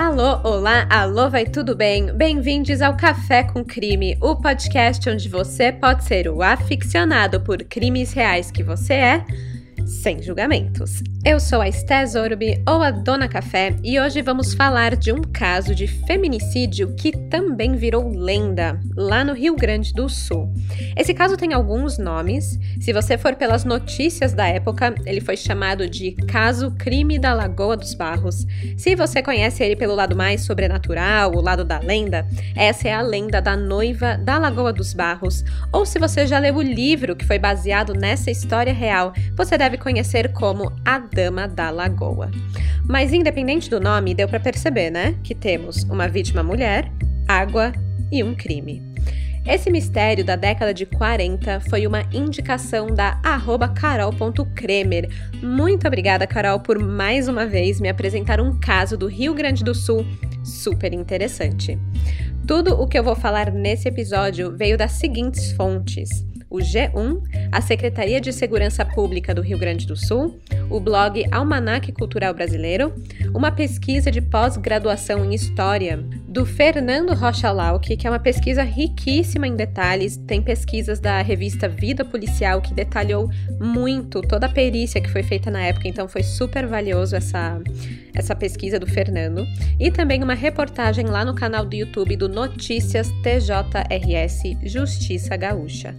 Alô, olá, alô, vai tudo bem? Bem-vindos ao Café com Crime, o podcast onde você pode ser o aficionado por crimes reais que você é sem julgamentos. Eu sou a Esté Zorbi, ou a Dona Café, e hoje vamos falar de um caso de feminicídio que também virou lenda, lá no Rio Grande do Sul. Esse caso tem alguns nomes. Se você for pelas notícias da época, ele foi chamado de Caso Crime da Lagoa dos Barros. Se você conhece ele pelo lado mais sobrenatural, o lado da lenda, essa é a lenda da noiva da Lagoa dos Barros. Ou se você já leu o livro que foi baseado nessa história real, você deve conhecer como a Dama da Lagoa. Mas independente do nome, deu para perceber, né, que temos uma vítima mulher, água e um crime. Esse mistério da década de 40 foi uma indicação da carol.kremer. Muito obrigada, Carol, por mais uma vez me apresentar um caso do Rio Grande do Sul super interessante. Tudo o que eu vou falar nesse episódio veio das seguintes fontes: o G1, a Secretaria de Segurança Pública do Rio Grande do Sul, o blog Almanac Cultural Brasileiro, uma pesquisa de pós-graduação em História do Fernando Rocha Lauck, que é uma pesquisa riquíssima em detalhes. Tem pesquisas da revista Vida Policial que detalhou muito toda a perícia que foi feita na época, então foi super valioso essa, essa pesquisa do Fernando. E também uma reportagem lá no canal do YouTube do Notícias TJRS Justiça Gaúcha.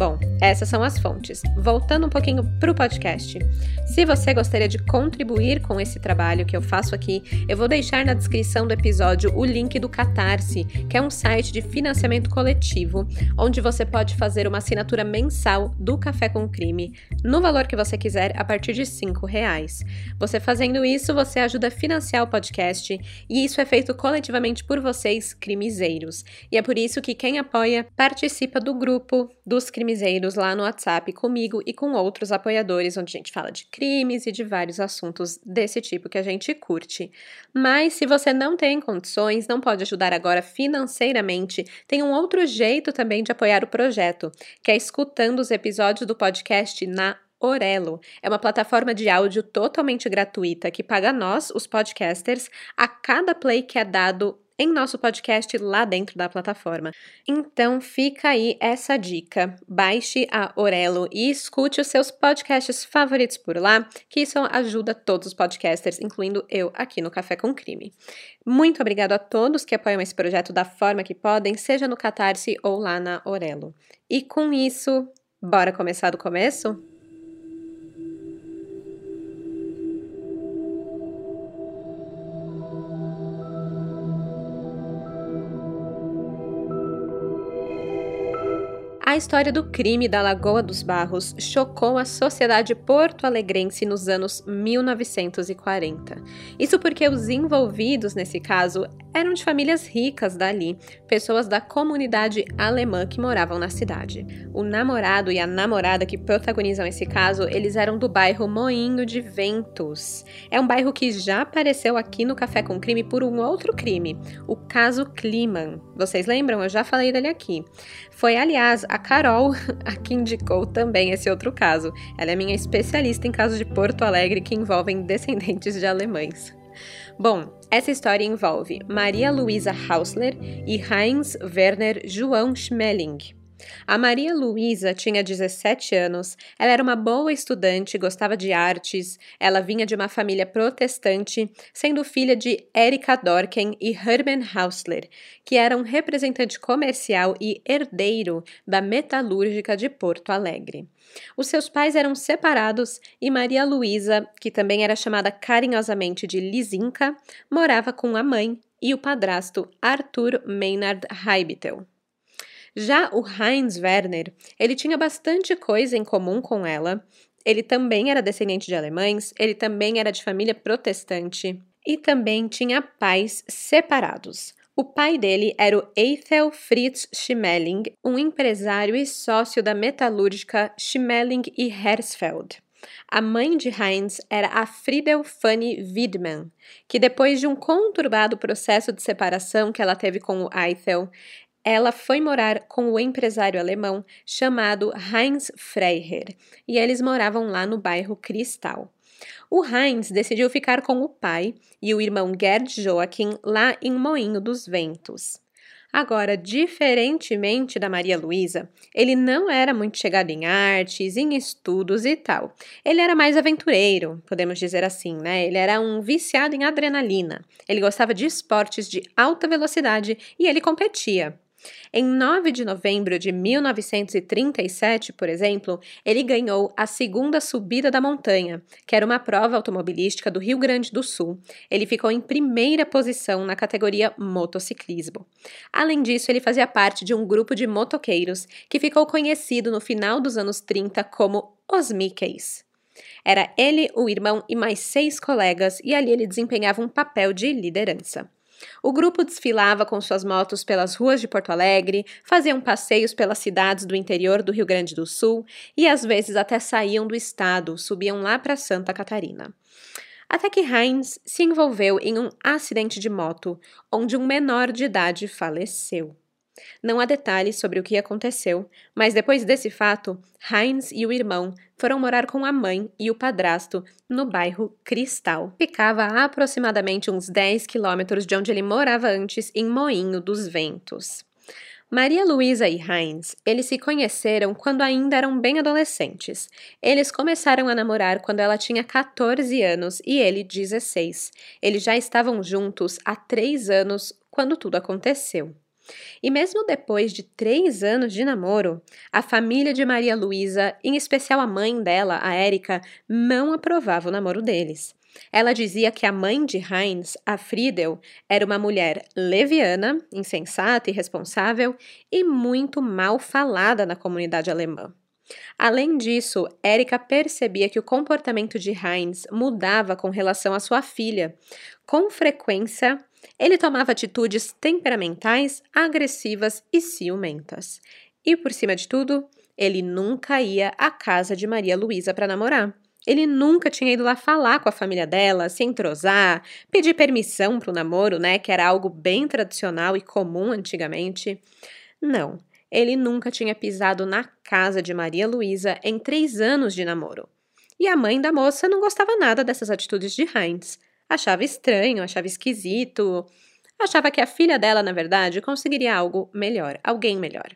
Bom, essas são as fontes. Voltando um pouquinho para o podcast. Se você gostaria de contribuir com esse trabalho que eu faço aqui, eu vou deixar na descrição do episódio o link do Catarse, que é um site de financiamento coletivo, onde você pode fazer uma assinatura mensal do Café com Crime, no valor que você quiser, a partir de R$ reais. Você fazendo isso, você ajuda a financiar o podcast, e isso é feito coletivamente por vocês, crimezeiros. E é por isso que quem apoia participa do grupo dos crimezeiros lá no WhatsApp comigo e com outros apoiadores, onde a gente fala de crimes e de vários assuntos desse tipo que a gente curte. Mas se você não tem condições, não pode ajudar agora financeiramente, tem um outro jeito também de apoiar o projeto, que é escutando os episódios do podcast na Orelo. É uma plataforma de áudio totalmente gratuita que paga nós, os podcasters, a cada play que é dado em nosso podcast lá dentro da plataforma. Então fica aí essa dica. Baixe a Orelo e escute os seus podcasts favoritos por lá, que isso ajuda todos os podcasters, incluindo eu aqui no Café com Crime. Muito obrigado a todos que apoiam esse projeto da forma que podem, seja no Catarse ou lá na Orelo. E com isso, bora começar do começo? A história do crime da Lagoa dos Barros chocou a sociedade porto-alegrense nos anos 1940. Isso porque os envolvidos nesse caso eram de famílias ricas dali, pessoas da comunidade alemã que moravam na cidade. O namorado e a namorada que protagonizam esse caso, eles eram do bairro Moinho de Ventos. É um bairro que já apareceu aqui no Café com Crime por um outro crime, o caso Kliman. Vocês lembram? Eu já falei dele aqui. Foi, aliás, a Carol a que indicou também esse outro caso. Ela é minha especialista em casos de Porto Alegre que envolvem descendentes de alemães. Bom, essa história envolve Maria Luisa Hausler e Heinz Werner João Schmeling. A Maria Luísa tinha 17 anos, ela era uma boa estudante, gostava de artes, ela vinha de uma família protestante, sendo filha de Erika Dorken e Hermann Hausler, que era um representante comercial e herdeiro da metalúrgica de Porto Alegre. Os seus pais eram separados e Maria Luísa, que também era chamada carinhosamente de Lisinka, morava com a mãe e o padrasto Arthur Maynard Heibitel. Já o Heinz Werner, ele tinha bastante coisa em comum com ela. Ele também era descendente de alemães, ele também era de família protestante e também tinha pais separados. O pai dele era o Ethel Fritz Schmeling, um empresário e sócio da metalúrgica Schmeling e Hersfeld. A mãe de Heinz era a Friedel Fanny Widmann, que depois de um conturbado processo de separação que ela teve com o Ethel, ela foi morar com o empresário alemão chamado Heinz Freiherr, e eles moravam lá no bairro Cristal. O Heinz decidiu ficar com o pai e o irmão Gerd Joachim lá em Moinho dos Ventos. Agora, diferentemente da Maria Luísa, ele não era muito chegado em artes, em estudos e tal. Ele era mais aventureiro, podemos dizer assim, né? Ele era um viciado em adrenalina. Ele gostava de esportes de alta velocidade e ele competia. Em 9 de novembro de 1937, por exemplo, ele ganhou a segunda subida da montanha, que era uma prova automobilística do Rio Grande do Sul. Ele ficou em primeira posição na categoria motociclismo. Além disso, ele fazia parte de um grupo de motoqueiros que ficou conhecido no final dos anos 30 como os Mickeys. Era ele, o irmão e mais seis colegas, e ali ele desempenhava um papel de liderança. O grupo desfilava com suas motos pelas ruas de Porto Alegre, faziam passeios pelas cidades do interior do Rio Grande do Sul e às vezes até saíam do estado, subiam lá para Santa Catarina. Até que Heinz se envolveu em um acidente de moto, onde um menor de idade faleceu. Não há detalhes sobre o que aconteceu, mas depois desse fato, Heinz e o irmão foram morar com a mãe e o padrasto no bairro Cristal. Ficava a aproximadamente uns 10 quilômetros de onde ele morava antes, em Moinho dos Ventos. Maria Luísa e Heinz, eles se conheceram quando ainda eram bem adolescentes. Eles começaram a namorar quando ela tinha 14 anos e ele 16. Eles já estavam juntos há três anos quando tudo aconteceu. E mesmo depois de três anos de namoro, a família de Maria Luísa, em especial a mãe dela, a Érica, não aprovava o namoro deles. Ela dizia que a mãe de Heinz, a Friedel, era uma mulher leviana, insensata e irresponsável e muito mal falada na comunidade alemã. Além disso, Erika percebia que o comportamento de Heinz mudava com relação à sua filha. Com frequência, ele tomava atitudes temperamentais, agressivas e ciumentas. E por cima de tudo, ele nunca ia à casa de Maria Luísa para namorar. Ele nunca tinha ido lá falar com a família dela, se entrosar, pedir permissão para o namoro, né, que era algo bem tradicional e comum antigamente. Não, ele nunca tinha pisado na casa de Maria Luísa em três anos de namoro. E a mãe da moça não gostava nada dessas atitudes de Heinz. Achava estranho, achava esquisito. Achava que a filha dela, na verdade, conseguiria algo melhor, alguém melhor.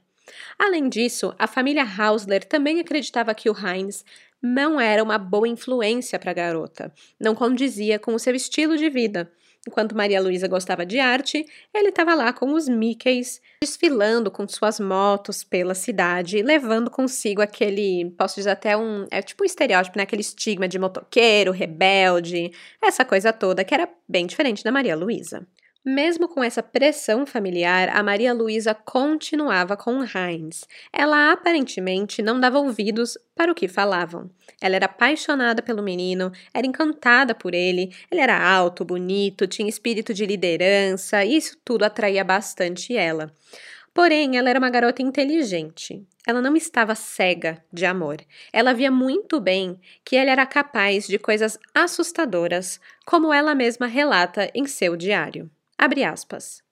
Além disso, a família Hausler também acreditava que o Heinz não era uma boa influência para a garota, não condizia com o seu estilo de vida. Enquanto Maria Luísa gostava de arte, ele estava lá com os Mickeys, desfilando com suas motos pela cidade, levando consigo aquele, posso dizer até um, é tipo um estereótipo, né? Aquele estigma de motoqueiro, rebelde, essa coisa toda que era bem diferente da Maria Luísa. Mesmo com essa pressão familiar, a Maria Luísa continuava com Heinz. Ela aparentemente não dava ouvidos para o que falavam. Ela era apaixonada pelo menino, era encantada por ele. Ele era alto, bonito, tinha espírito de liderança, e isso tudo atraía bastante ela. Porém, ela era uma garota inteligente. Ela não estava cega de amor. Ela via muito bem que ele era capaz de coisas assustadoras, como ela mesma relata em seu diário. Abre aspas.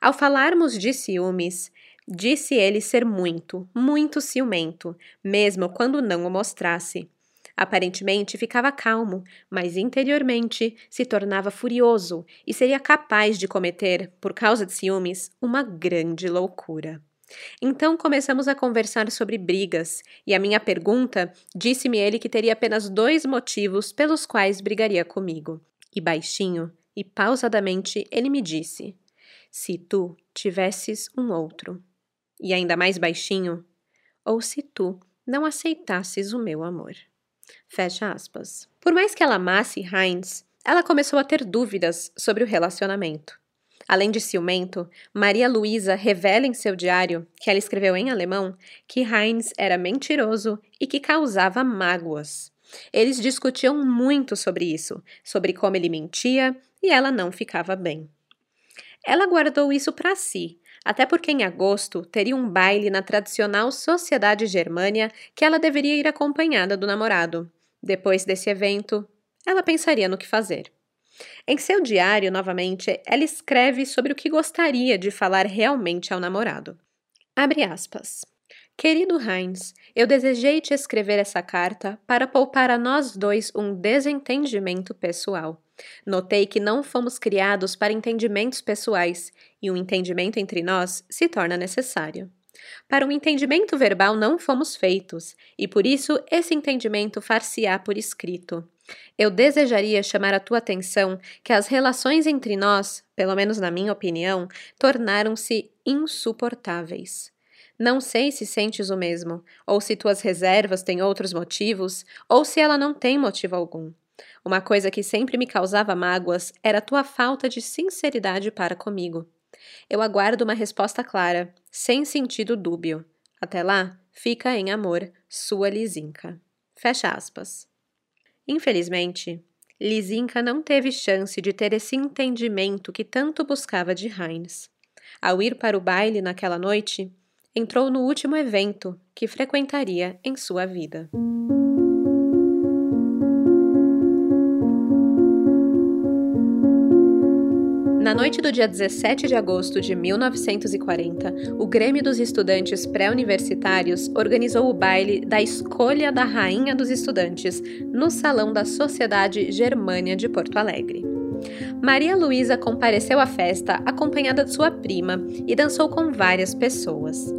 Ao falarmos de ciúmes, disse ele ser muito, muito ciumento, mesmo quando não o mostrasse. Aparentemente ficava calmo, mas interiormente se tornava furioso e seria capaz de cometer, por causa de ciúmes, uma grande loucura. Então começamos a conversar sobre brigas, e a minha pergunta disse-me ele que teria apenas dois motivos pelos quais brigaria comigo. E baixinho, e pausadamente ele me disse: Se tu tivesses um outro, e ainda mais baixinho, ou se tu não aceitasses o meu amor. Fecha aspas. Por mais que ela amasse Heinz, ela começou a ter dúvidas sobre o relacionamento. Além de ciumento, Maria Luísa revela em seu diário, que ela escreveu em alemão, que Heinz era mentiroso e que causava mágoas. Eles discutiam muito sobre isso, sobre como ele mentia e ela não ficava bem. Ela guardou isso para si, até porque em agosto teria um baile na tradicional Sociedade Germânia que ela deveria ir acompanhada do namorado. Depois desse evento, ela pensaria no que fazer. Em seu diário, novamente, ela escreve sobre o que gostaria de falar realmente ao namorado. Abre aspas. Querido Heinz, eu desejei te escrever essa carta para poupar a nós dois um desentendimento pessoal. Notei que não fomos criados para entendimentos pessoais e um entendimento entre nós se torna necessário. Para um entendimento verbal não fomos feitos, e por isso esse entendimento far-se-á por escrito. Eu desejaria chamar a tua atenção que as relações entre nós, pelo menos na minha opinião, tornaram-se insuportáveis. Não sei se sentes o mesmo, ou se tuas reservas têm outros motivos, ou se ela não tem motivo algum. Uma coisa que sempre me causava mágoas era a tua falta de sinceridade para comigo. Eu aguardo uma resposta clara, sem sentido dúbio. Até lá, fica em amor, sua Lizinka. Fecha aspas. Infelizmente, Lizinka não teve chance de ter esse entendimento que tanto buscava de Heinz. Ao ir para o baile naquela noite, entrou no último evento que frequentaria em sua vida. Na noite do dia 17 de agosto de 1940, o Grêmio dos Estudantes Pré-Universitários organizou o baile da Escolha da Rainha dos Estudantes no Salão da Sociedade Germânia de Porto Alegre. Maria Luísa compareceu à festa acompanhada de sua prima e dançou com várias pessoas.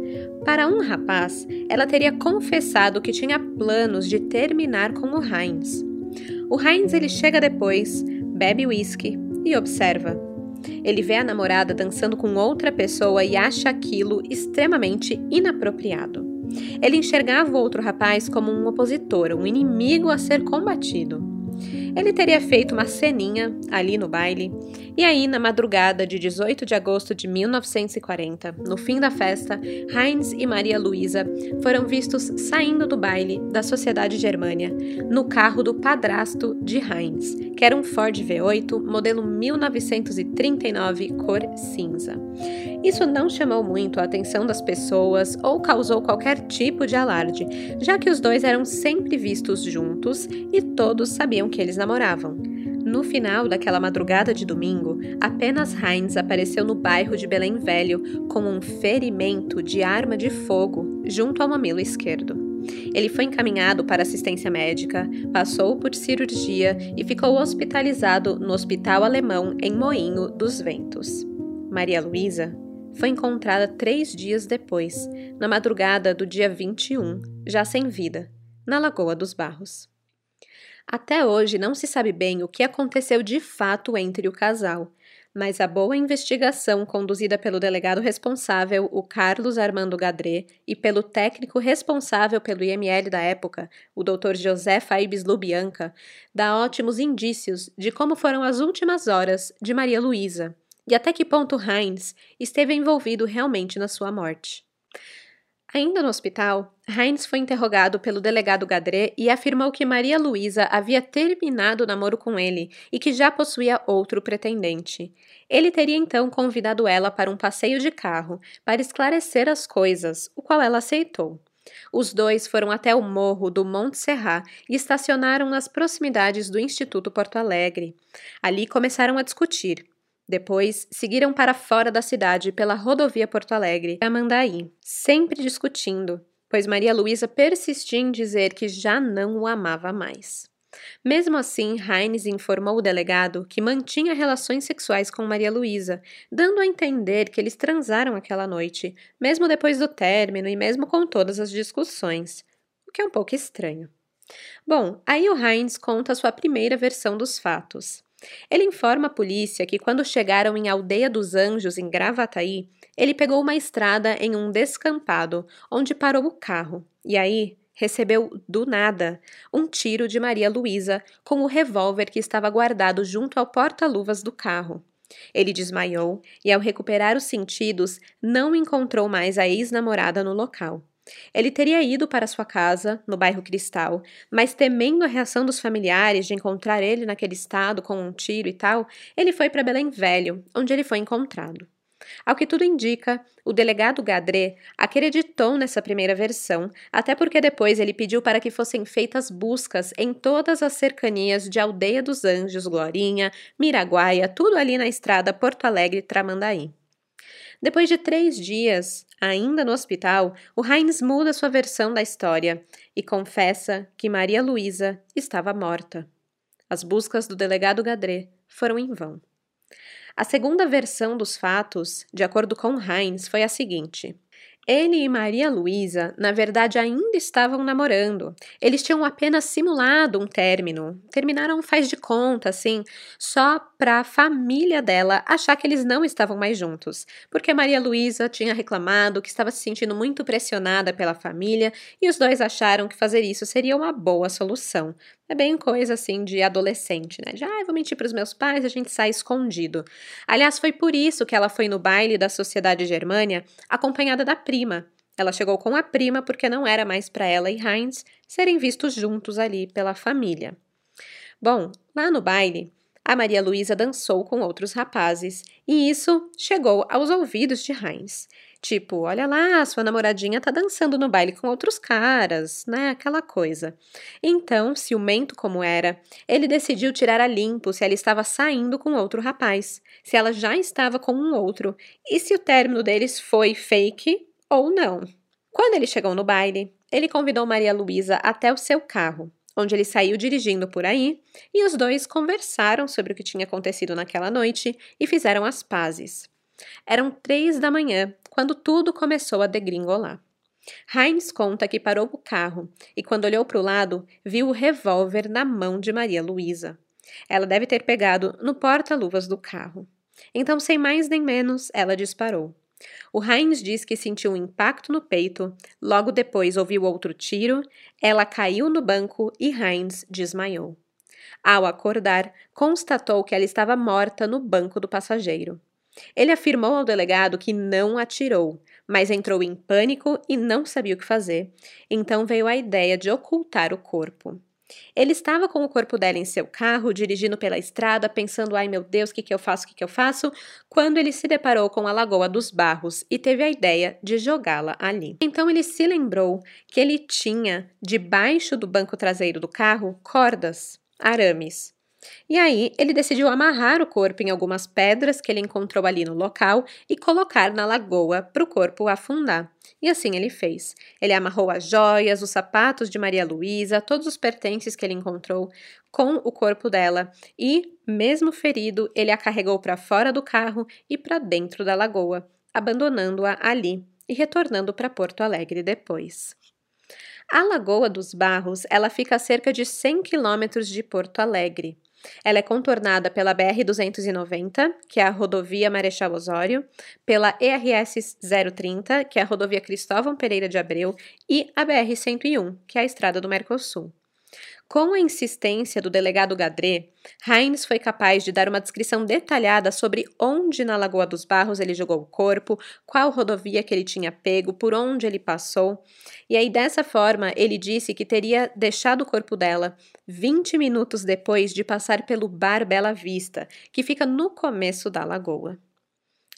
Para um rapaz, ela teria confessado que tinha planos de terminar com o Heinz. O Heinz ele chega depois, bebe uísque e observa. Ele vê a namorada dançando com outra pessoa e acha aquilo extremamente inapropriado. Ele enxergava o outro rapaz como um opositor, um inimigo a ser combatido. Ele teria feito uma ceninha ali no baile, e aí, na madrugada de 18 de agosto de 1940, no fim da festa, Heinz e Maria Luísa foram vistos saindo do baile da Sociedade Germânia no carro do padrasto de Heinz, que era um Ford V8 modelo 1939 cor cinza. Isso não chamou muito a atenção das pessoas ou causou qualquer tipo de alarde, já que os dois eram sempre vistos juntos e todos sabiam que eles namoravam. No final daquela madrugada de domingo, apenas Heinz apareceu no bairro de Belém Velho com um ferimento de arma de fogo junto ao mamilo esquerdo. Ele foi encaminhado para assistência médica, passou por cirurgia e ficou hospitalizado no Hospital Alemão em Moinho dos Ventos. Maria Luísa foi encontrada três dias depois, na madrugada do dia 21, já sem vida, na Lagoa dos Barros. Até hoje não se sabe bem o que aconteceu de fato entre o casal, mas a boa investigação conduzida pelo delegado responsável, o Carlos Armando Gadré, e pelo técnico responsável pelo IML da época, o Dr. José Faibes Lubianca, dá ótimos indícios de como foram as últimas horas de Maria Luísa e até que ponto Heinz esteve envolvido realmente na sua morte. Ainda no hospital, Heinz foi interrogado pelo delegado Gadré e afirmou que Maria Luísa havia terminado o namoro com ele e que já possuía outro pretendente. Ele teria então convidado ela para um passeio de carro para esclarecer as coisas, o qual ela aceitou. Os dois foram até o morro do Monte Serrat e estacionaram nas proximidades do Instituto Porto Alegre. Ali começaram a discutir. Depois, seguiram para fora da cidade pela rodovia Porto Alegre a Mandaí, sempre discutindo, pois Maria Luísa persistia em dizer que já não o amava mais. Mesmo assim, Heinz informou o delegado que mantinha relações sexuais com Maria Luísa, dando a entender que eles transaram aquela noite, mesmo depois do término e mesmo com todas as discussões, o que é um pouco estranho. Bom, aí o Heinz conta sua primeira versão dos fatos. Ele informa a polícia que quando chegaram em Aldeia dos Anjos, em Gravataí, ele pegou uma estrada em um descampado, onde parou o carro, e aí recebeu do nada um tiro de Maria Luísa com o revólver que estava guardado junto ao porta-luvas do carro. Ele desmaiou e, ao recuperar os sentidos, não encontrou mais a ex-namorada no local. Ele teria ido para sua casa, no bairro Cristal, mas temendo a reação dos familiares de encontrar ele naquele estado com um tiro e tal, ele foi para Belém Velho, onde ele foi encontrado. Ao que tudo indica, o delegado Gadré acreditou nessa primeira versão, até porque depois ele pediu para que fossem feitas buscas em todas as cercanias de Aldeia dos Anjos, Glorinha, Miraguaia, tudo ali na estrada Porto Alegre-Tramandaí. Depois de três dias, ainda no hospital, o Heinz muda sua versão da história e confessa que Maria Luísa estava morta. As buscas do delegado Gadré foram em vão. A segunda versão dos fatos, de acordo com Heinz, foi a seguinte: ele e Maria Luísa, na verdade, ainda estavam namorando. Eles tinham apenas simulado um término. Terminaram faz de conta, assim, só para a família dela achar que eles não estavam mais juntos. Porque Maria Luísa tinha reclamado que estava se sentindo muito pressionada pela família e os dois acharam que fazer isso seria uma boa solução. É bem coisa assim de adolescente, né? De, ah, vou mentir para os meus pais, a gente sai escondido. Aliás, foi por isso que ela foi no baile da Sociedade Germânia acompanhada da prima. Ela chegou com a prima porque não era mais para ela e Heinz serem vistos juntos ali pela família. Bom, lá no baile, a Maria Luísa dançou com outros rapazes e isso chegou aos ouvidos de Heinz. Tipo, olha lá, sua namoradinha tá dançando no baile com outros caras, né? Aquela coisa. Então, ciumento como era, ele decidiu tirar a limpo se ela estava saindo com outro rapaz, se ela já estava com um outro e se o término deles foi fake ou não. Quando ele chegou no baile, ele convidou Maria Luísa até o seu carro, onde ele saiu dirigindo por aí, e os dois conversaram sobre o que tinha acontecido naquela noite e fizeram as pazes. Eram três da manhã quando tudo começou a degringolar. Heinz conta que parou o carro e, quando olhou para o lado, viu o revólver na mão de Maria Luísa. Ela deve ter pegado no porta-luvas do carro. Então, sem mais nem menos, ela disparou. O Heinz diz que sentiu um impacto no peito, logo depois ouviu outro tiro, ela caiu no banco e Heinz desmaiou. Ao acordar, constatou que ela estava morta no banco do passageiro. Ele afirmou ao delegado que não atirou, mas entrou em pânico e não sabia o que fazer. Então veio a ideia de ocultar o corpo. Ele estava com o corpo dela em seu carro, dirigindo pela estrada, pensando: ai meu Deus, o que, que eu faço, o que, que eu faço? Quando ele se deparou com a Lagoa dos Barros e teve a ideia de jogá-la ali. Então ele se lembrou que ele tinha, debaixo do banco traseiro do carro, cordas, arames. E aí, ele decidiu amarrar o corpo em algumas pedras que ele encontrou ali no local e colocar na lagoa para o corpo afundar. E assim ele fez. Ele amarrou as joias, os sapatos de Maria Luísa, todos os pertences que ele encontrou com o corpo dela e, mesmo ferido, ele a carregou para fora do carro e para dentro da lagoa, abandonando-a ali e retornando para Porto Alegre depois. A Lagoa dos Barros, ela fica a cerca de 100 quilômetros de Porto Alegre. Ela é contornada pela BR-290, que é a rodovia Marechal Osório, pela ERS-030, que é a rodovia Cristóvão Pereira de Abreu, e a BR-101, que é a estrada do Mercosul. Com a insistência do delegado Gadré, Heinz foi capaz de dar uma descrição detalhada sobre onde na Lagoa dos Barros ele jogou o corpo, qual rodovia que ele tinha pego, por onde ele passou. E aí, dessa forma, ele disse que teria deixado o corpo dela 20 minutos depois de passar pelo Bar Bela Vista, que fica no começo da lagoa.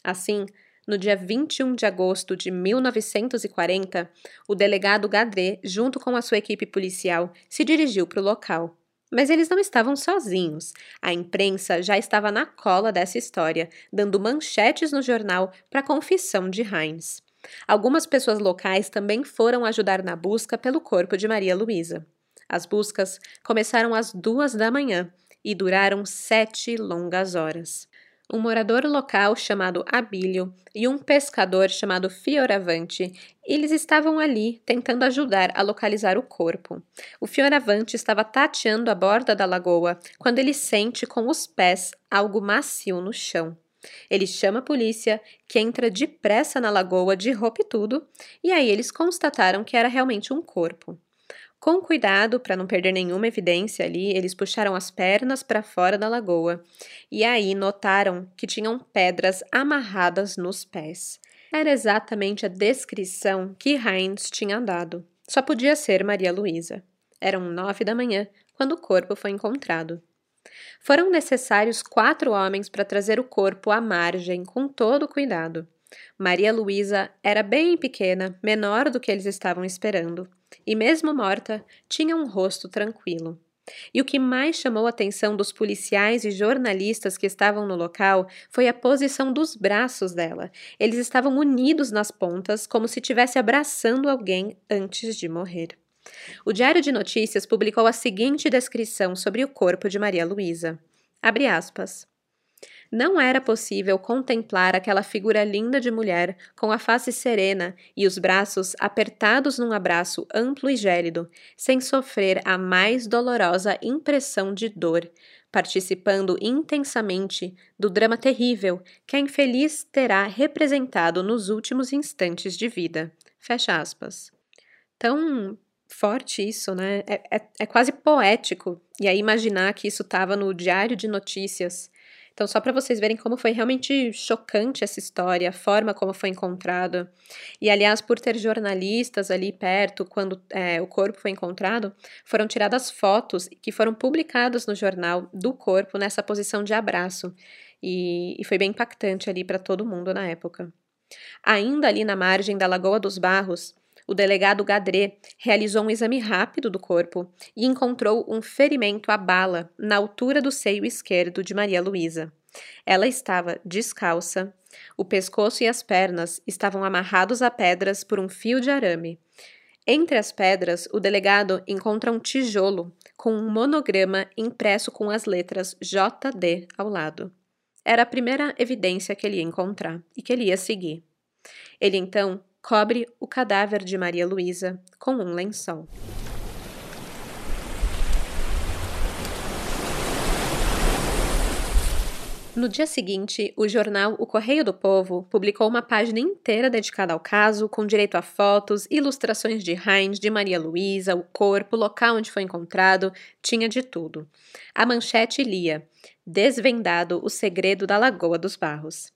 Assim, no dia 21 de agosto de 1940, o delegado Gadré, junto com a sua equipe policial, se dirigiu para o local. Mas eles não estavam sozinhos. A imprensa já estava na cola dessa história, dando manchetes no jornal para a confissão de Heinz. Algumas pessoas locais também foram ajudar na busca pelo corpo de Maria Luísa. As buscas começaram às duas da manhã e duraram sete longas horas um morador local chamado Abílio e um pescador chamado Fioravante. Eles estavam ali tentando ajudar a localizar o corpo. O Fioravante estava tateando a borda da lagoa quando ele sente com os pés algo macio no chão. Ele chama a polícia, que entra depressa na lagoa de roupa e tudo, e aí eles constataram que era realmente um corpo. Com cuidado, para não perder nenhuma evidência ali, eles puxaram as pernas para fora da lagoa e aí notaram que tinham pedras amarradas nos pés. Era exatamente a descrição que Heinz tinha dado. Só podia ser Maria Luísa. Eram nove da manhã quando o corpo foi encontrado. Foram necessários quatro homens para trazer o corpo à margem com todo cuidado. Maria Luísa era bem pequena, menor do que eles estavam esperando, e mesmo morta, tinha um rosto tranquilo. E o que mais chamou a atenção dos policiais e jornalistas que estavam no local foi a posição dos braços dela. Eles estavam unidos nas pontas, como se estivesse abraçando alguém antes de morrer. O Diário de Notícias publicou a seguinte descrição sobre o corpo de Maria Luísa. Abre aspas. Não era possível contemplar aquela figura linda de mulher, com a face serena e os braços apertados num abraço amplo e gélido, sem sofrer a mais dolorosa impressão de dor, participando intensamente do drama terrível que a infeliz terá representado nos últimos instantes de vida. Fecha aspas. Tão forte isso, né? É, é, é quase poético. E aí imaginar que isso estava no diário de notícias então, só para vocês verem como foi realmente chocante essa história, a forma como foi encontrado. E, aliás, por ter jornalistas ali perto, quando é, o corpo foi encontrado, foram tiradas fotos que foram publicadas no jornal do corpo nessa posição de abraço. E, e foi bem impactante ali para todo mundo na época. Ainda ali na margem da Lagoa dos Barros, o delegado Gadré realizou um exame rápido do corpo e encontrou um ferimento à bala na altura do seio esquerdo de Maria Luísa. Ela estava descalça, o pescoço e as pernas estavam amarrados a pedras por um fio de arame. Entre as pedras, o delegado encontra um tijolo com um monograma impresso com as letras JD ao lado. Era a primeira evidência que ele ia encontrar e que ele ia seguir. Ele então cobre o cadáver de Maria Luísa com um lençol. No dia seguinte, o jornal O Correio do Povo publicou uma página inteira dedicada ao caso, com direito a fotos, ilustrações de Heinz, de Maria Luísa, o corpo, o local onde foi encontrado, tinha de tudo. A manchete lia: Desvendado o segredo da Lagoa dos Barros.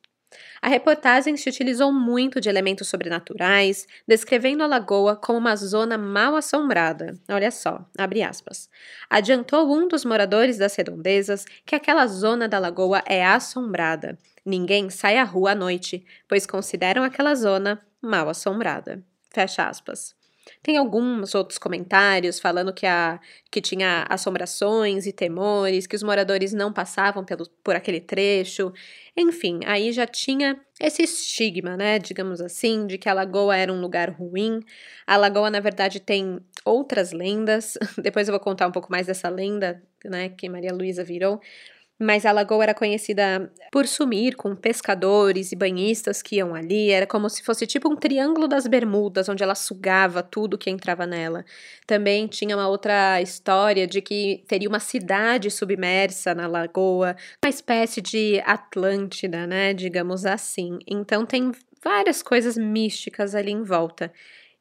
A reportagem se utilizou muito de elementos sobrenaturais, descrevendo a lagoa como uma zona mal assombrada. Olha só, abre aspas. Adiantou um dos moradores das redondezas que aquela zona da lagoa é assombrada. Ninguém sai à rua à noite, pois consideram aquela zona mal assombrada. Fecha aspas. Tem alguns outros comentários falando que, a, que tinha assombrações e temores, que os moradores não passavam pelo, por aquele trecho. Enfim, aí já tinha esse estigma, né, digamos assim, de que a lagoa era um lugar ruim. A lagoa, na verdade, tem outras lendas. Depois eu vou contar um pouco mais dessa lenda, né, que Maria Luísa virou mas a lagoa era conhecida por sumir com pescadores e banhistas que iam ali, era como se fosse tipo um triângulo das Bermudas, onde ela sugava tudo que entrava nela. Também tinha uma outra história de que teria uma cidade submersa na lagoa, uma espécie de Atlântida, né, digamos assim. Então tem várias coisas místicas ali em volta.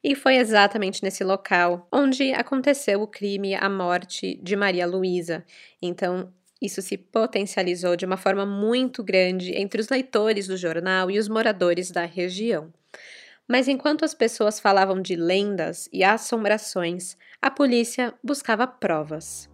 E foi exatamente nesse local onde aconteceu o crime, a morte de Maria Luísa. Então, isso se potencializou de uma forma muito grande entre os leitores do jornal e os moradores da região. Mas enquanto as pessoas falavam de lendas e assombrações, a polícia buscava provas.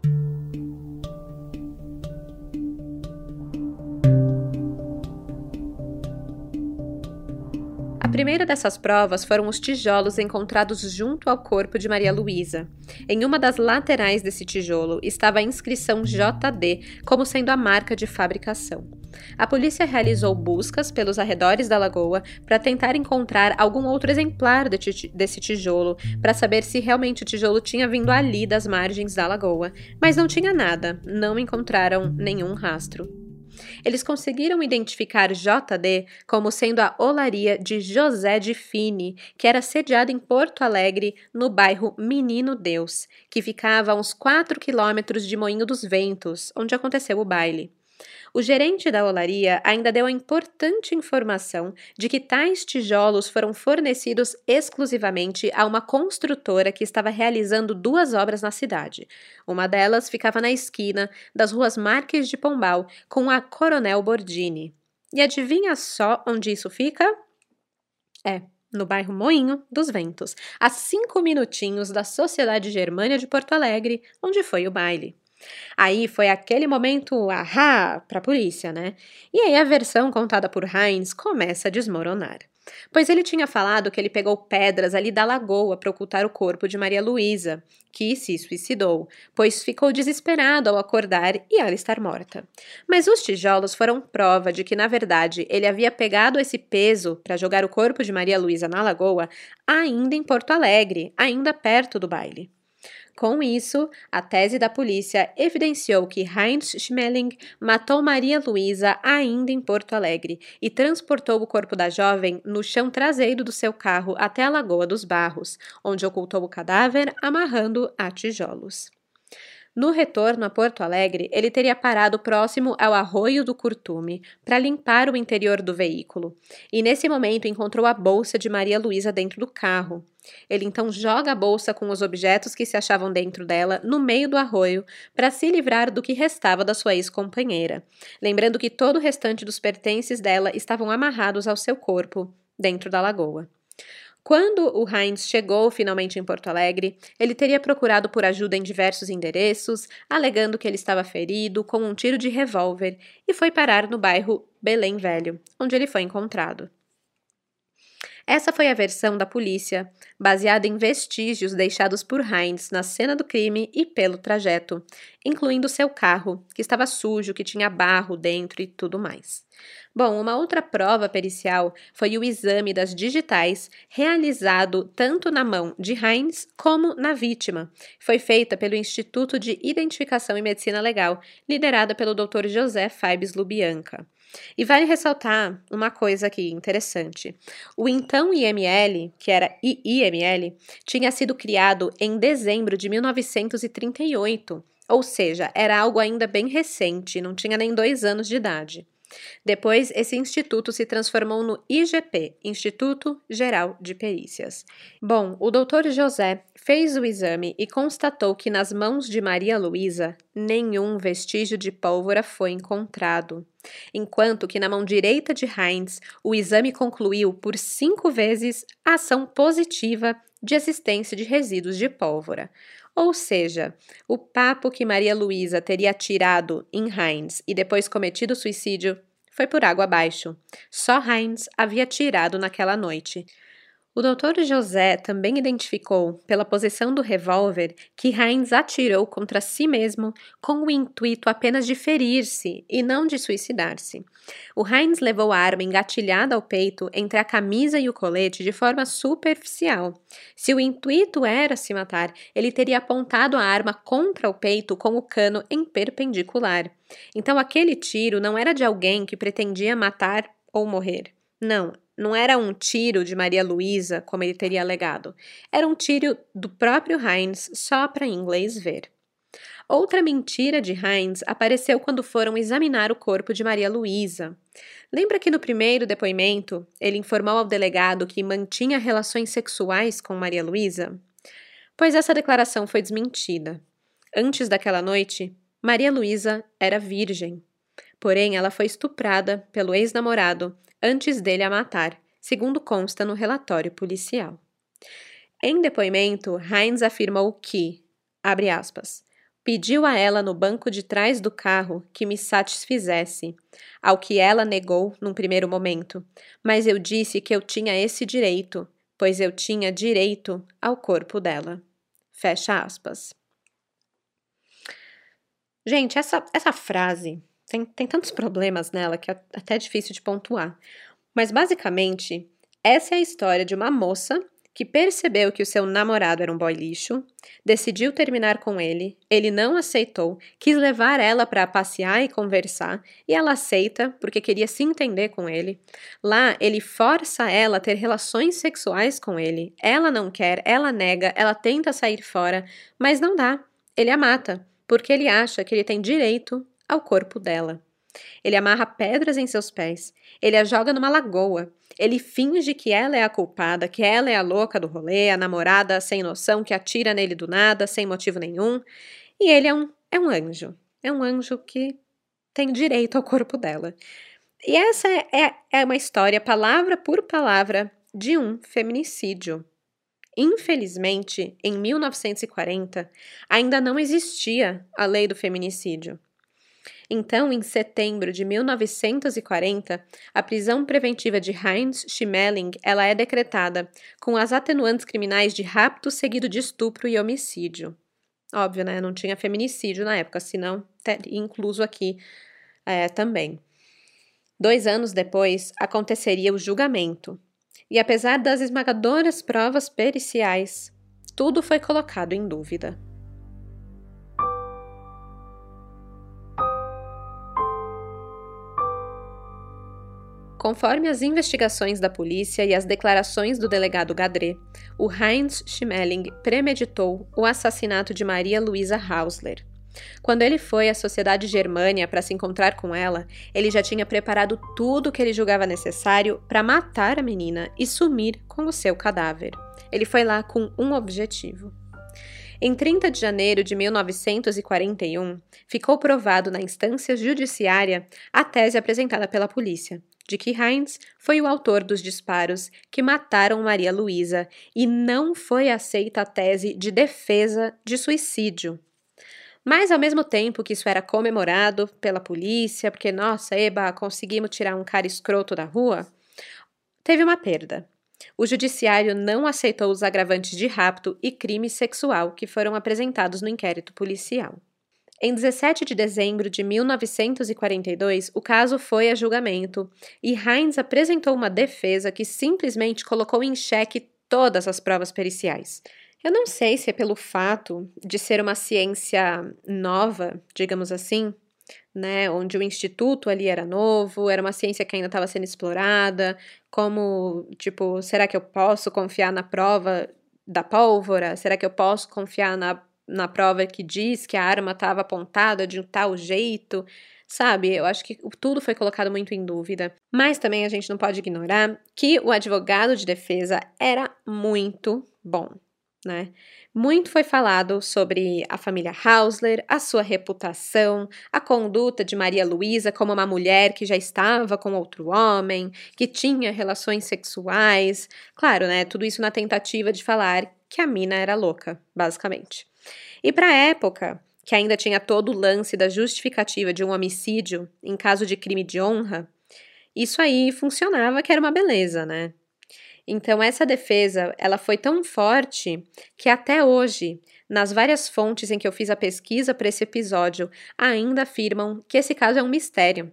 Primeira dessas provas foram os tijolos encontrados junto ao corpo de Maria Luísa. Em uma das laterais desse tijolo estava a inscrição JD, como sendo a marca de fabricação. A polícia realizou buscas pelos arredores da lagoa para tentar encontrar algum outro exemplar desse tijolo, para saber se realmente o tijolo tinha vindo ali das margens da lagoa, mas não tinha nada, não encontraram nenhum rastro. Eles conseguiram identificar JD como sendo a olaria de José de Fini, que era sediada em Porto Alegre, no bairro Menino Deus, que ficava a uns 4 quilômetros de Moinho dos Ventos, onde aconteceu o baile. O gerente da olaria ainda deu a importante informação de que tais tijolos foram fornecidos exclusivamente a uma construtora que estava realizando duas obras na cidade. Uma delas ficava na esquina das ruas Marques de Pombal com a Coronel Bordini. E adivinha só onde isso fica? É, no bairro Moinho dos Ventos, a cinco minutinhos da Sociedade Germânia de Porto Alegre, onde foi o baile. Aí foi aquele momento ahá para a polícia, né? E aí a versão contada por Heinz começa a desmoronar. pois ele tinha falado que ele pegou pedras ali da lagoa para ocultar o corpo de Maria Luísa, que se suicidou, pois ficou desesperado ao acordar e ela estar morta. Mas os tijolos foram prova de que, na verdade, ele havia pegado esse peso para jogar o corpo de Maria Luísa na lagoa ainda em Porto Alegre, ainda perto do baile. Com isso, a tese da polícia evidenciou que Heinz Schmeling matou Maria Luísa ainda em Porto Alegre e transportou o corpo da jovem no chão traseiro do seu carro até a Lagoa dos Barros, onde ocultou o cadáver amarrando a tijolos. No retorno a Porto Alegre, ele teria parado próximo ao arroio do Curtume para limpar o interior do veículo, e nesse momento encontrou a bolsa de Maria Luísa dentro do carro. Ele então joga a bolsa com os objetos que se achavam dentro dela no meio do arroio para se livrar do que restava da sua ex-companheira, lembrando que todo o restante dos pertences dela estavam amarrados ao seu corpo dentro da lagoa. Quando o Heinz chegou finalmente em Porto Alegre, ele teria procurado por ajuda em diversos endereços, alegando que ele estava ferido com um tiro de revólver e foi parar no bairro Belém Velho, onde ele foi encontrado. Essa foi a versão da polícia, baseada em vestígios deixados por Heinz na cena do crime e pelo trajeto, incluindo seu carro, que estava sujo, que tinha barro dentro e tudo mais. Bom, uma outra prova pericial foi o exame das digitais realizado tanto na mão de Heinz como na vítima. Foi feita pelo Instituto de Identificação e Medicina Legal, liderada pelo Dr. José Fibes Lubianca. E vale ressaltar uma coisa aqui interessante. O então IML, que era IIML, tinha sido criado em dezembro de 1938, ou seja, era algo ainda bem recente, não tinha nem dois anos de idade. Depois, esse instituto se transformou no IGP, Instituto Geral de Perícias. Bom, o doutor José fez o exame e constatou que nas mãos de Maria Luísa nenhum vestígio de pólvora foi encontrado. Enquanto que na mão direita de Heinz, o exame concluiu por cinco vezes a ação positiva de existência de resíduos de pólvora. Ou seja, o papo que Maria Luísa teria tirado em Heinz e depois cometido suicídio foi por água abaixo. Só Heinz havia tirado naquela noite. O doutor José também identificou, pela posição do revólver, que Heinz atirou contra si mesmo com o intuito apenas de ferir-se e não de suicidar-se. O Heinz levou a arma engatilhada ao peito entre a camisa e o colete de forma superficial. Se o intuito era se matar, ele teria apontado a arma contra o peito com o cano em perpendicular. Então aquele tiro não era de alguém que pretendia matar ou morrer. Não, não era um tiro de Maria Luísa, como ele teria alegado. Era um tiro do próprio Heinz, só para inglês ver. Outra mentira de Heinz apareceu quando foram examinar o corpo de Maria Luísa. Lembra que no primeiro depoimento ele informou ao delegado que mantinha relações sexuais com Maria Luísa? Pois essa declaração foi desmentida. Antes daquela noite, Maria Luísa era virgem. Porém, ela foi estuprada pelo ex-namorado antes dele a matar, segundo consta no relatório policial. Em depoimento, Heinz afirmou que, abre aspas, pediu a ela no banco de trás do carro que me satisfizesse, ao que ela negou num primeiro momento, mas eu disse que eu tinha esse direito, pois eu tinha direito ao corpo dela. Fecha aspas. Gente, essa, essa frase tem, tem tantos problemas nela que é até difícil de pontuar. Mas basicamente, essa é a história de uma moça que percebeu que o seu namorado era um boy lixo, decidiu terminar com ele, ele não aceitou, quis levar ela para passear e conversar, e ela aceita porque queria se entender com ele. Lá, ele força ela a ter relações sexuais com ele. Ela não quer, ela nega, ela tenta sair fora, mas não dá. Ele a mata, porque ele acha que ele tem direito ao corpo dela. Ele amarra pedras em seus pés, ele a joga numa lagoa, ele finge que ela é a culpada, que ela é a louca do rolê, a namorada sem noção que atira nele do nada, sem motivo nenhum, e ele é um, é um anjo. É um anjo que tem direito ao corpo dela. E essa é, é, é uma história, palavra por palavra, de um feminicídio. Infelizmente, em 1940, ainda não existia a lei do feminicídio. Então, em setembro de 1940, a prisão preventiva de Heinz Schmeling ela é decretada com as atenuantes criminais de rapto seguido de estupro e homicídio. Óbvio, né? Não tinha feminicídio na época, senão teria incluso aqui é, também. Dois anos depois, aconteceria o julgamento. E apesar das esmagadoras provas periciais, tudo foi colocado em dúvida. Conforme as investigações da polícia e as declarações do delegado Gadré, o Heinz Schmeling premeditou o assassinato de Maria Luisa Hausler. Quando ele foi à Sociedade Germânia para se encontrar com ela, ele já tinha preparado tudo o que ele julgava necessário para matar a menina e sumir com o seu cadáver. Ele foi lá com um objetivo. Em 30 de janeiro de 1941, ficou provado na instância judiciária a tese apresentada pela polícia, de que Heinz foi o autor dos disparos que mataram Maria Luísa e não foi aceita a tese de defesa de suicídio. Mas ao mesmo tempo que isso era comemorado pela polícia, porque nossa, eba, conseguimos tirar um cara escroto da rua, teve uma perda. O judiciário não aceitou os agravantes de rapto e crime sexual que foram apresentados no inquérito policial. Em 17 de dezembro de 1942, o caso foi a julgamento e Heinz apresentou uma defesa que simplesmente colocou em xeque todas as provas periciais. Eu não sei se é pelo fato de ser uma ciência nova, digamos assim, né, onde o instituto ali era novo, era uma ciência que ainda estava sendo explorada, como, tipo, será que eu posso confiar na prova da pólvora? Será que eu posso confiar na na prova que diz que a arma estava apontada de um tal jeito, sabe? Eu acho que tudo foi colocado muito em dúvida. Mas também a gente não pode ignorar que o advogado de defesa era muito bom, né? Muito foi falado sobre a família Hausler, a sua reputação, a conduta de Maria Luísa como uma mulher que já estava com outro homem, que tinha relações sexuais. Claro, né? Tudo isso na tentativa de falar que a mina era louca, basicamente. E para a época, que ainda tinha todo o lance da justificativa de um homicídio em caso de crime de honra, isso aí funcionava que era uma beleza, né? Então essa defesa, ela foi tão forte que até hoje, nas várias fontes em que eu fiz a pesquisa para esse episódio, ainda afirmam que esse caso é um mistério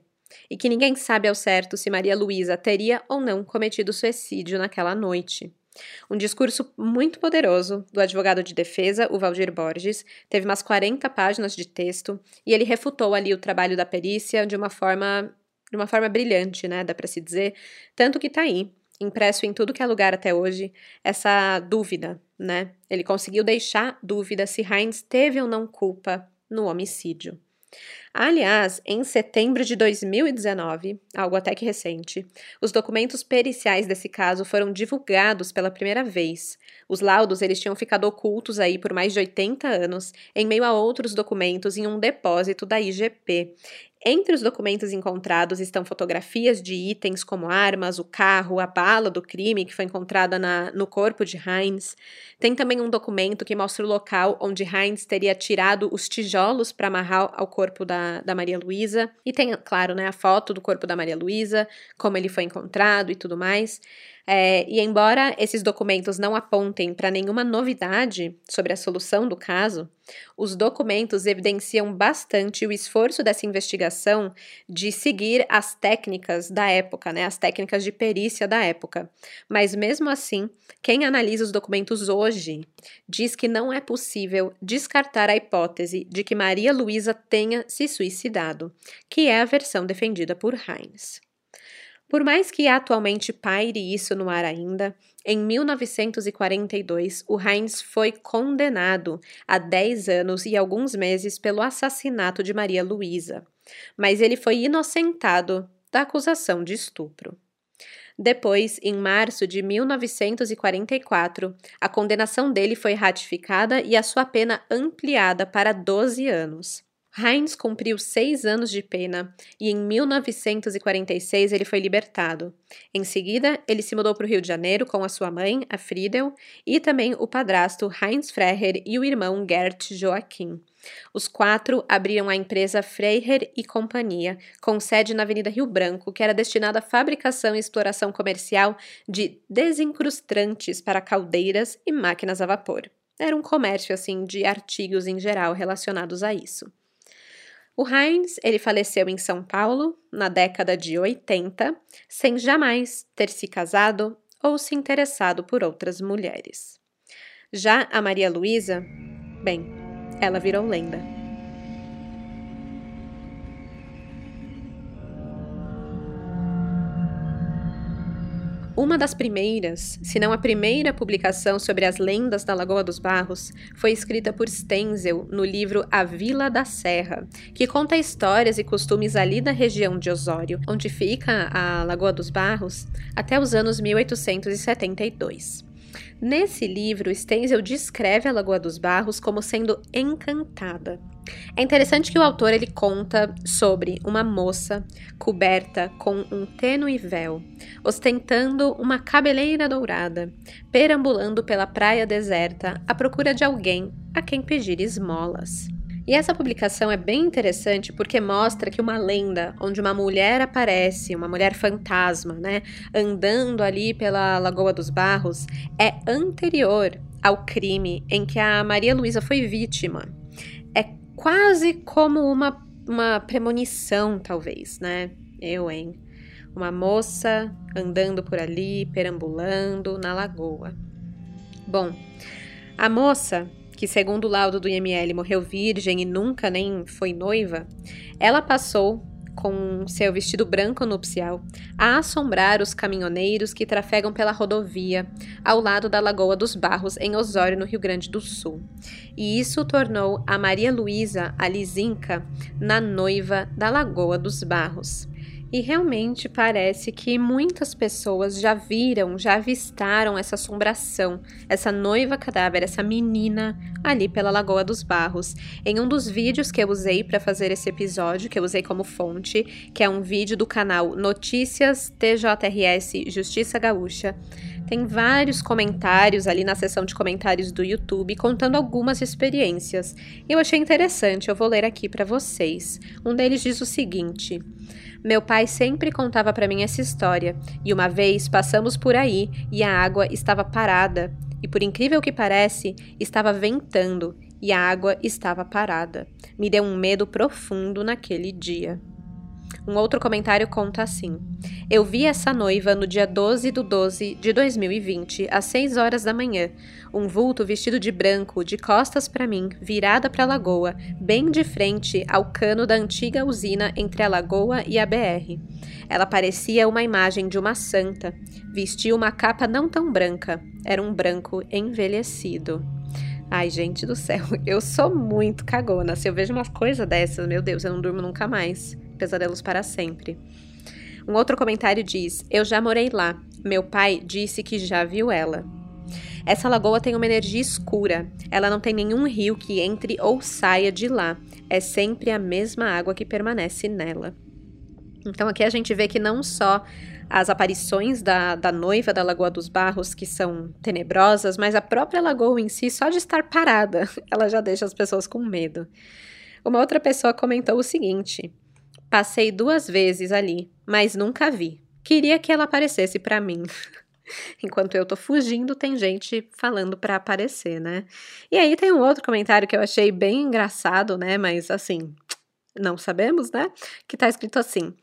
e que ninguém sabe ao certo se Maria Luísa teria ou não cometido suicídio naquela noite. Um discurso muito poderoso do advogado de defesa, o Valdir Borges, teve umas 40 páginas de texto e ele refutou ali o trabalho da perícia de uma forma de uma forma brilhante, né, dá para se dizer, tanto que tá aí, impresso em tudo que é lugar até hoje, essa dúvida, né? Ele conseguiu deixar dúvida se Heinz teve ou não culpa no homicídio. Aliás, em setembro de 2019, algo até que recente, os documentos periciais desse caso foram divulgados pela primeira vez. Os laudos eles tinham ficado ocultos aí por mais de 80 anos, em meio a outros documentos em um depósito da IGP. Entre os documentos encontrados estão fotografias de itens como armas, o carro, a bala do crime que foi encontrada na, no corpo de Heinz. Tem também um documento que mostra o local onde Heinz teria tirado os tijolos para amarrar ao corpo da, da Maria Luísa. E tem, claro, né, a foto do corpo da Maria Luísa, como ele foi encontrado e tudo mais. É, e embora esses documentos não apontem para nenhuma novidade sobre a solução do caso, os documentos evidenciam bastante o esforço dessa investigação de seguir as técnicas da época, né, as técnicas de perícia da época. Mas mesmo assim, quem analisa os documentos hoje diz que não é possível descartar a hipótese de que Maria Luísa tenha se suicidado, que é a versão defendida por Heinz. Por mais que atualmente paire isso no ar ainda, em 1942 o Heinz foi condenado a 10 anos e alguns meses pelo assassinato de Maria Luísa, mas ele foi inocentado da acusação de estupro. Depois, em março de 1944, a condenação dele foi ratificada e a sua pena ampliada para 12 anos. Heinz cumpriu seis anos de pena e em 1946 ele foi libertado. Em seguida, ele se mudou para o Rio de Janeiro com a sua mãe, a Friedel, e também o padrasto Heinz Freher e o irmão Gert Joachim. Os quatro abriram a empresa Freiher e Companhia, com sede na Avenida Rio Branco, que era destinada à fabricação e exploração comercial de desincrustrantes para caldeiras e máquinas a vapor. Era um comércio assim de artigos em geral relacionados a isso. O Heinz, ele faleceu em São Paulo na década de 80, sem jamais ter se casado ou se interessado por outras mulheres. Já a Maria Luísa, bem, ela virou lenda. Uma das primeiras, se não a primeira publicação sobre as lendas da Lagoa dos Barros, foi escrita por Stenzel no livro A Vila da Serra, que conta histórias e costumes ali da região de Osório, onde fica a Lagoa dos Barros, até os anos 1872. Nesse livro, Stenzel descreve a Lagoa dos Barros como sendo encantada. É interessante que o autor ele conta sobre uma moça coberta com um tênue véu, ostentando uma cabeleira dourada, perambulando pela praia deserta à procura de alguém a quem pedir esmolas. E essa publicação é bem interessante porque mostra que uma lenda onde uma mulher aparece, uma mulher fantasma, né, andando ali pela Lagoa dos Barros, é anterior ao crime em que a Maria Luísa foi vítima. É quase como uma, uma premonição, talvez, né? Eu, hein? Uma moça andando por ali, perambulando na lagoa. Bom, a moça que segundo o laudo do IML morreu virgem e nunca nem foi noiva, ela passou com seu vestido branco nupcial, a assombrar os caminhoneiros que trafegam pela rodovia ao lado da Lagoa dos Barros, em Osório, no Rio Grande do Sul. E isso tornou a Maria Luísa, a Lizinca, na noiva da Lagoa dos Barros. E realmente parece que muitas pessoas já viram, já avistaram essa assombração, essa noiva cadáver, essa menina ali pela Lagoa dos Barros. Em um dos vídeos que eu usei para fazer esse episódio, que eu usei como fonte, que é um vídeo do canal Notícias TJRS Justiça Gaúcha, tem vários comentários ali na seção de comentários do YouTube contando algumas experiências. Eu achei interessante, eu vou ler aqui para vocês. Um deles diz o seguinte: Meu pai sempre contava para mim essa história, e uma vez passamos por aí e a água estava parada, e por incrível que parece, estava ventando e a água estava parada. Me deu um medo profundo naquele dia. Um outro comentário conta assim: Eu vi essa noiva no dia 12 do 12 de 2020, às 6 horas da manhã. Um vulto vestido de branco, de costas para mim, virada para a lagoa, bem de frente ao cano da antiga usina entre a lagoa e a BR. Ela parecia uma imagem de uma santa. Vestia uma capa não tão branca, era um branco envelhecido. Ai, gente do céu, eu sou muito cagona. Se eu vejo umas coisas dessas, meu Deus, eu não durmo nunca mais pesadelos para sempre. Um outro comentário diz: Eu já morei lá. Meu pai disse que já viu ela. Essa lagoa tem uma energia escura. Ela não tem nenhum rio que entre ou saia de lá. É sempre a mesma água que permanece nela. Então aqui a gente vê que não só as aparições da, da noiva da Lagoa dos Barros, que são tenebrosas, mas a própria lagoa em si, só de estar parada, ela já deixa as pessoas com medo. Uma outra pessoa comentou o seguinte: Passei duas vezes ali, mas nunca vi. Queria que ela aparecesse para mim. Enquanto eu tô fugindo, tem gente falando para aparecer, né? E aí tem um outro comentário que eu achei bem engraçado, né? Mas assim, não sabemos, né? Que tá escrito assim: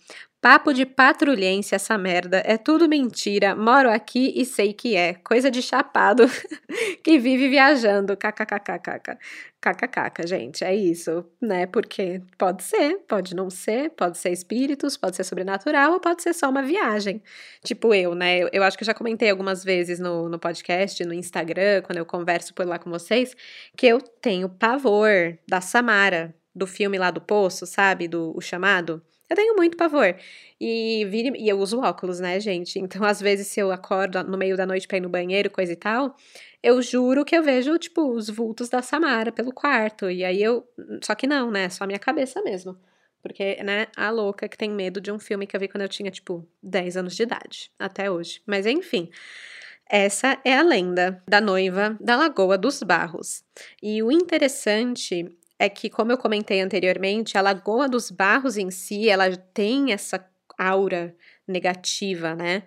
Papo de patrulhência essa merda, é tudo mentira, moro aqui e sei que é, coisa de chapado que vive viajando, kkkkk. KKK, gente, é isso, né? Porque pode ser, pode não ser, pode ser espíritos, pode ser sobrenatural ou pode ser só uma viagem. Tipo eu, né? Eu, eu acho que eu já comentei algumas vezes no, no podcast, no Instagram, quando eu converso por lá com vocês, que eu tenho pavor da Samara, do filme lá do Poço, sabe? Do O Chamado. Eu tenho muito pavor. E, vire, e eu uso óculos, né, gente? Então, às vezes, se eu acordo no meio da noite pra ir no banheiro, coisa e tal, eu juro que eu vejo, tipo, os vultos da Samara pelo quarto. E aí eu. Só que não, né? Só a minha cabeça mesmo. Porque, né, a louca que tem medo de um filme que eu vi quando eu tinha, tipo, 10 anos de idade. Até hoje. Mas enfim. Essa é a lenda da noiva da Lagoa dos Barros. E o interessante é que, como eu comentei anteriormente, a Lagoa dos Barros em si, ela tem essa aura negativa, né?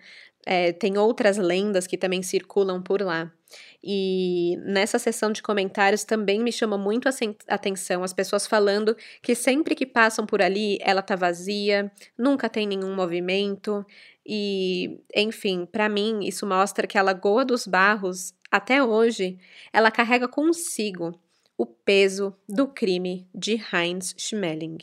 É, tem outras lendas que também circulam por lá. E nessa sessão de comentários também me chamou muito a atenção as pessoas falando que sempre que passam por ali ela tá vazia, nunca tem nenhum movimento. E, enfim, para mim isso mostra que a Lagoa dos Barros, até hoje, ela carrega consigo o peso do crime de Heinz Schmeling.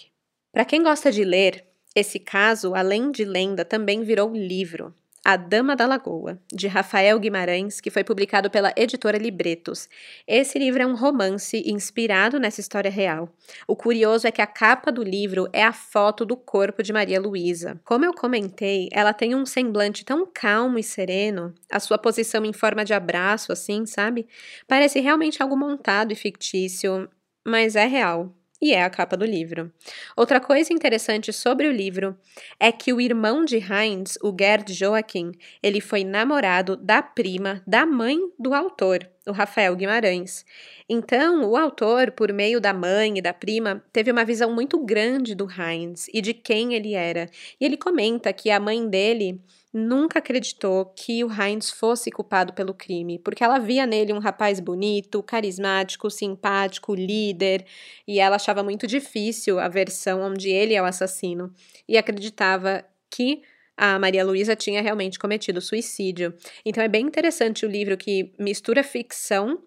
Para quem gosta de ler, esse caso, além de lenda, também virou livro. A Dama da Lagoa, de Rafael Guimarães, que foi publicado pela editora Libretos. Esse livro é um romance inspirado nessa história real. O curioso é que a capa do livro é a foto do corpo de Maria Luísa. Como eu comentei, ela tem um semblante tão calmo e sereno, a sua posição em forma de abraço, assim, sabe? Parece realmente algo montado e fictício, mas é real e é a capa do livro. Outra coisa interessante sobre o livro é que o irmão de Heinz, o Gerd Joachim, ele foi namorado da prima da mãe do autor, o Rafael Guimarães. Então, o autor, por meio da mãe e da prima, teve uma visão muito grande do Heinz e de quem ele era. E ele comenta que a mãe dele nunca acreditou que o Heinz fosse culpado pelo crime, porque ela via nele um rapaz bonito, carismático, simpático, líder, e ela achava muito difícil a versão onde ele é o assassino e acreditava que a Maria Luísa tinha realmente cometido suicídio. Então é bem interessante o livro que mistura ficção,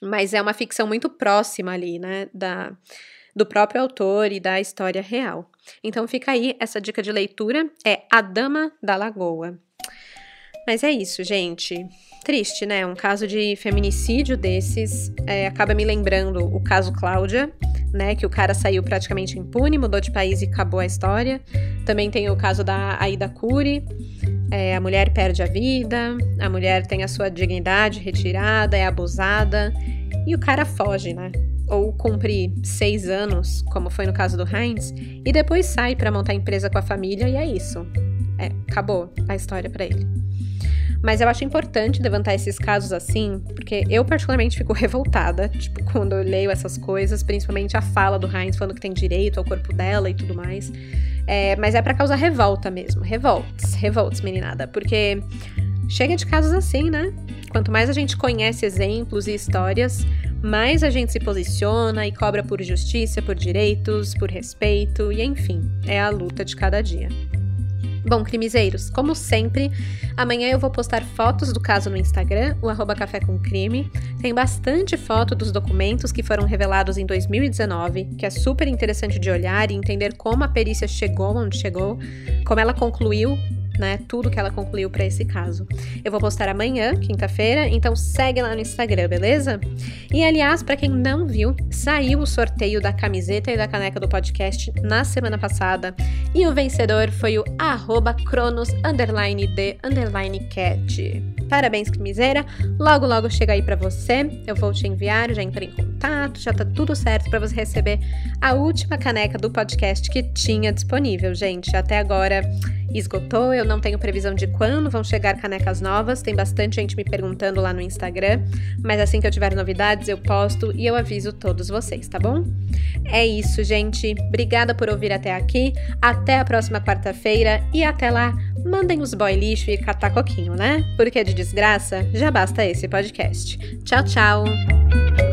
mas é uma ficção muito próxima ali, né, da do próprio autor e da história real. Então fica aí essa dica de leitura, é A Dama da Lagoa. Mas é isso, gente. Triste, né? Um caso de feminicídio desses é, acaba me lembrando o caso Cláudia, né? Que o cara saiu praticamente impune, mudou de país e acabou a história. Também tem o caso da Aida Cury. É, a mulher perde a vida, a mulher tem a sua dignidade retirada, é abusada e o cara foge, né? Ou cumpre seis anos, como foi no caso do Heinz, e depois sai para montar empresa com a família e é isso. É, acabou a história para ele. Mas eu acho importante levantar esses casos assim, porque eu particularmente fico revoltada, tipo, quando eu leio essas coisas, principalmente a fala do Heinz falando que tem direito ao corpo dela e tudo mais. É, mas é para causar revolta mesmo. Revolts, revolts, meninada. Porque chega de casos assim, né? Quanto mais a gente conhece exemplos e histórias, mais a gente se posiciona e cobra por justiça, por direitos, por respeito e enfim, é a luta de cada dia. Bom, crimezeiros, como sempre, amanhã eu vou postar fotos do caso no Instagram, o arroba Café com Crime. Tem bastante foto dos documentos que foram revelados em 2019, que é super interessante de olhar e entender como a perícia chegou onde chegou, como ela concluiu né, tudo que ela concluiu para esse caso. Eu vou postar amanhã, quinta-feira, então segue lá no Instagram, beleza? E aliás, para quem não viu, saiu o sorteio da camiseta e da caneca do podcast na semana passada e o vencedor foi o arroba cronos underline de underline cat. Parabéns, crimiseira! Logo, logo chega aí para você. Eu vou te enviar, já entrei em contato, já tá tudo certo para você receber a última caneca do podcast que tinha disponível, gente. Até agora esgotou, eu não tenho previsão de quando vão chegar canecas novas, tem bastante gente me perguntando lá no Instagram, mas assim que eu tiver novidades eu posto e eu aviso todos vocês, tá bom? É isso, gente. Obrigada por ouvir até aqui. Até a próxima quarta-feira e até lá, mandem os boy lixo e catar coquinho, né? Porque de desgraça já basta esse podcast. Tchau, tchau.